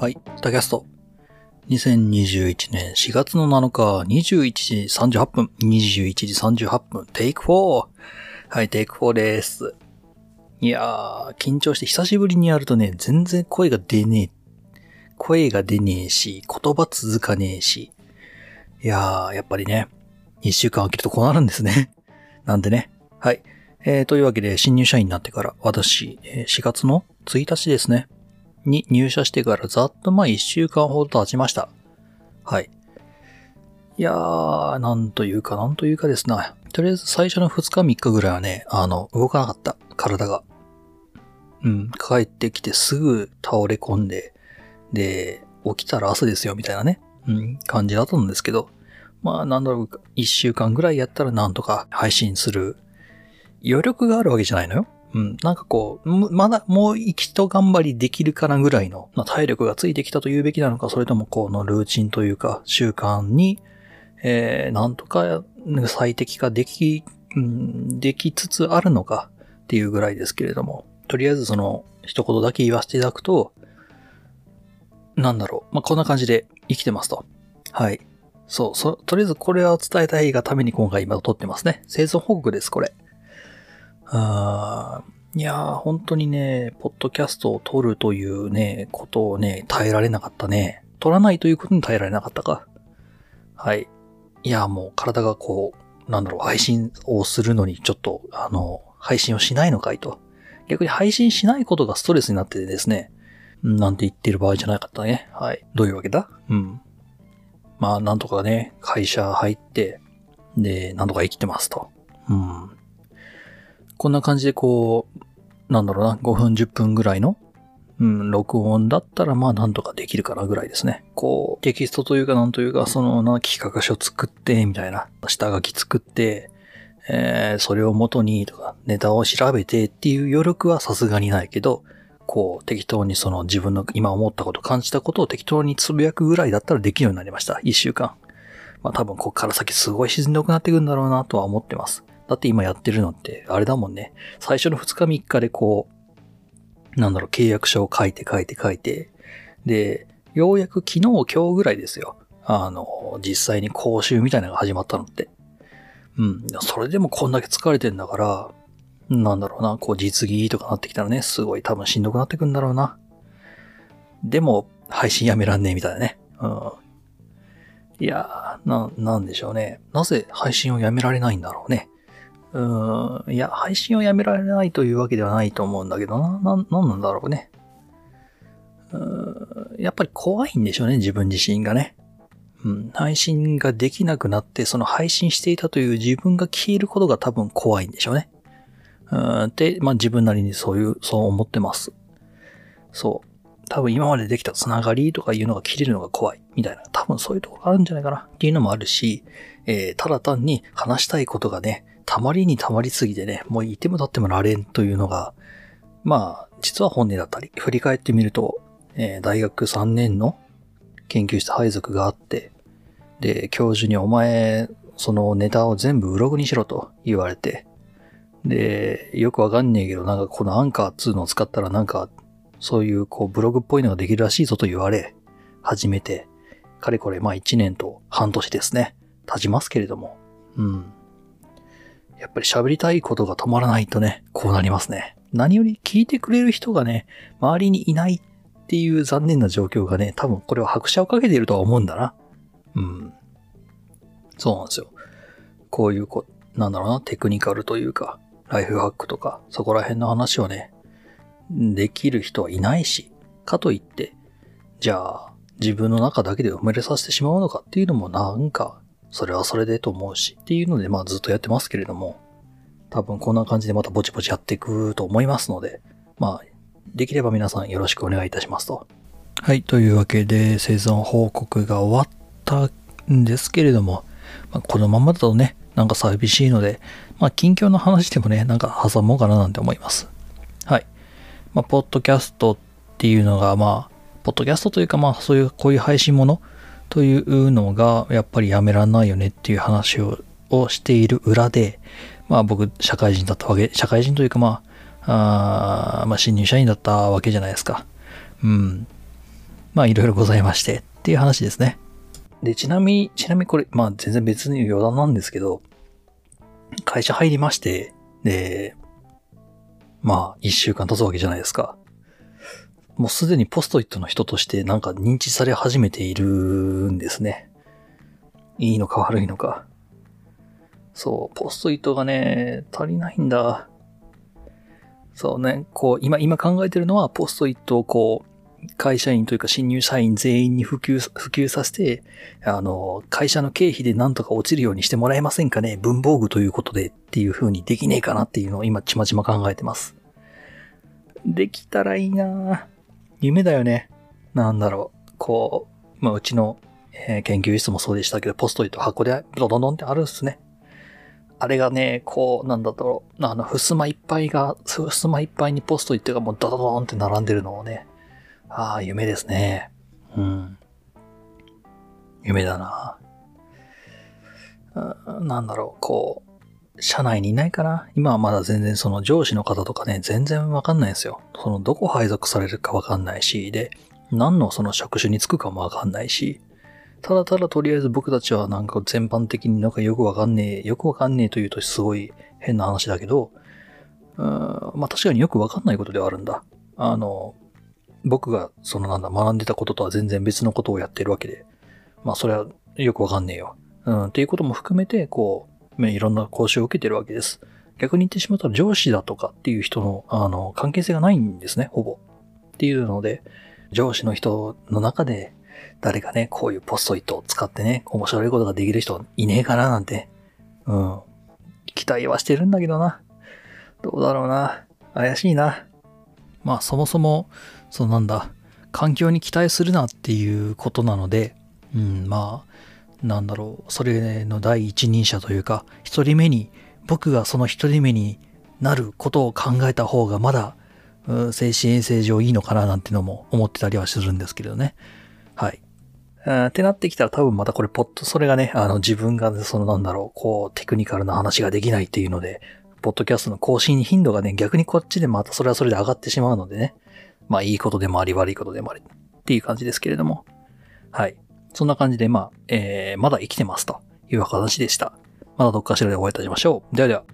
はい、タキャスト。2021年4月の7日、21時38分、21時38分、テイク4。はい、テイク4です。いやー、緊張して久しぶりにやるとね、全然声が出ねえ。声が出ねえし、言葉続かねえし。いやー、やっぱりね、1週間空けるとこうなるんですね。なんでね。はい。えー、というわけで、新入社員になってから、私、4月の1日ですね。に入社してからざっとまあ1週間ほど経ちました。はい。いやー、なんというかなんというかですな。とりあえず最初の2日3日ぐらいはね、あの、動かなかった。体が。うん、帰ってきてすぐ倒れ込んで、で、起きたら朝ですよみたいなね、うん、感じだったんですけど、まあなんだろう、1週間ぐらいやったらなんとか配信する余力があるわけじゃないのよ。うん。なんかこう、まだもう一頑張りできるかなぐらいの、まあ体力がついてきたと言うべきなのか、それともこのルーチンというか、習慣に、えー、なんとか最適化でき、うん、できつつあるのかっていうぐらいですけれども、とりあえずその、一言だけ言わせていただくと、なんだろう。まあ、こんな感じで生きてますと。はい。そう、そ、とりあえずこれを伝えたいがために今回今撮ってますね。生存報告です、これ。あーいやー、本当にね、ポッドキャストを撮るというね、ことをね、耐えられなかったね。撮らないということに耐えられなかったか。はい。いやー、もう体がこう、なんだろう、配信をするのにちょっと、あの、配信をしないのかいと。逆に配信しないことがストレスになっててですね、なんて言ってる場合じゃなかったね。はい。どういうわけだ？うん。まあ、なんとかね、会社入って、で、なんとか生きてますと。うん。こんな感じでこう、なんだろうな、5分10分ぐらいの、うん、録音だったらまあなんとかできるかなぐらいですね。こう、テキストというかなんというか、その、な、企画書作って、みたいな、下書き作って、えー、それを元にとか、ネタを調べてっていう余力はさすがにないけど、こう、適当にその自分の今思ったこと、感じたことを適当につぶやくぐらいだったらできるようになりました。一週間。まあ多分ここから先すごいしんどくなっていくんだろうなとは思ってます。だって今やってるのって、あれだもんね。最初の2日3日でこう、なんだろう、契約書を書いて書いて書いて、で、ようやく昨日今日ぐらいですよ。あの、実際に講習みたいなのが始まったのって。うん。それでもこんだけ疲れてんだから、なんだろうな、こう実技とかなってきたらね、すごい多分しんどくなってくんだろうな。でも、配信やめらんねえみたいなね。うん。いやー、な、なんでしょうね。なぜ配信をやめられないんだろうね。うーん、いや、配信をやめられないというわけではないと思うんだけどな、な、なんなんだろうね。うん、やっぱり怖いんでしょうね、自分自身がね。うん、配信ができなくなって、その配信していたという自分が消えることが多分怖いんでしょうね。うん、で、まあ自分なりにそういう、そう思ってます。そう。多分今までできたつながりとかいうのが切れるのが怖い、みたいな。多分そういうところがあるんじゃないかな、っていうのもあるし、えー、ただ単に話したいことがね、たまりにたまりすぎてね、もういても立ってもられんというのが、まあ、実は本音だったり、振り返ってみると、えー大学3年の研究室配属があって、で、教授にお前、そのネタを全部ブログにしろと言われて、で、よくわかんねえけど、なんかこのアンカーっつうのを使ったらなんか、そういうこうブログっぽいのができるらしいぞと言われ、始めて、かれこれまあ1年と半年ですね。経ちますけれども。うん。やっぱり喋りたいことが止まらないとね、こうなりますね。何より聞いてくれる人がね、周りにいないっていう残念な状況がね、多分これは拍車をかけているとは思うんだな。うん。そうなんですよ。こういうこ、なんだろうな、テクニカルというか、ライフハックとか、そこら辺の話をね、できる人はいないし、かといって、じゃあ、自分の中だけで埋めれさせてしまうのかっていうのもなんか、それはそれでと思うし、っていうので、まあずっとやってますけれども、多分こんな感じでまたぼちぼちやっていくと思いますので、まあ、できれば皆さんよろしくお願いいたしますと。はい、というわけで生存報告が終わったんですけれども、まあ、このままだとね、なんか寂しいので、まあ、近況の話でもね、なんか挟もうかななんて思います。はい。まあ、ポッドキャストっていうのが、まあ、ポッドキャストというか、まあ、そういう、こういう配信ものというのが、やっぱりやめらんないよねっていう話をしている裏で、まあ、僕、社会人だったわけ、社会人というか、まあ、あまあ、新入社員だったわけじゃないですか。うん。まあいろいろございましてっていう話ですね。で、ちなみに、ちなみにこれ、まあ全然別に余談なんですけど、会社入りまして、で、まあ一週間経つわけじゃないですか。もうすでにポストイットの人としてなんか認知され始めているんですね。いいのか悪いのか。そう、ポストイットがね、足りないんだ。そうね、こう、今、今考えてるのは、ポストイットをこう、会社員というか新入社員全員に普及、普及させて、あの、会社の経費でなんとか落ちるようにしてもらえませんかね文房具ということでっていう風にできねえかなっていうのを今ちまちま考えてます。できたらいいなぁ夢だよね。なんだろう。こう、まあ、うちの、えー、研究室もそうでしたけど、ポストイット箱でドドドンってあるんすね。あれがね、こう、なんだろう、あの、襖いっぱいが、襖いっぱいにポストイットがもうドドドンって並んでるのをね、ああ、夢ですね。うん。夢だな。なんだろう、こう、社内にいないかな今はまだ全然その上司の方とかね、全然わかんないんですよ。そのどこ配属されるかわかんないし、で、何のその職種に就くかもわかんないし、ただただとりあえず僕たちはなんか全般的になんかよくわかんねえ、よくわかんねえというとすごい変な話だけど、うーん、まあ確かによくわかんないことではあるんだ。あの、僕がそのなんだ、学んでたこととは全然別のことをやってるわけで、まあそれはよくわかんねえよ。うん、っていうことも含めて、こう、いろんな講習を受けてるわけです。逆に言ってしまったら上司だとかっていう人の、あの、関係性がないんですね、ほぼ。っていうので、上司の人の中で、誰かね、こういうポストイットを使ってね、面白いことができる人いねえかななんて、うん、期待はしてるんだけどな。どうだろうな。怪しいな。まあそもそも、そのなんだ、環境に期待するなっていうことなので、うん、まあ、なんだろう、それの第一人者というか、一人目に、僕がその一人目になることを考えた方がまだ、うん精神衛生上いいのかななんてのも思ってたりはするんですけどね。はい。ってなってきたら多分またこれポッと、それがね、あの自分がそのなんだろう、こうテクニカルな話ができないっていうので、ポッドキャストの更新頻度がね、逆にこっちでまたそれはそれで上がってしまうのでね。まあいいことでもあり悪いことでもありっていう感じですけれども。はい。そんな感じで、まあ、えー、まだ生きてますという形でした。まだどっかしらでお会いいたしましょう。ではでは。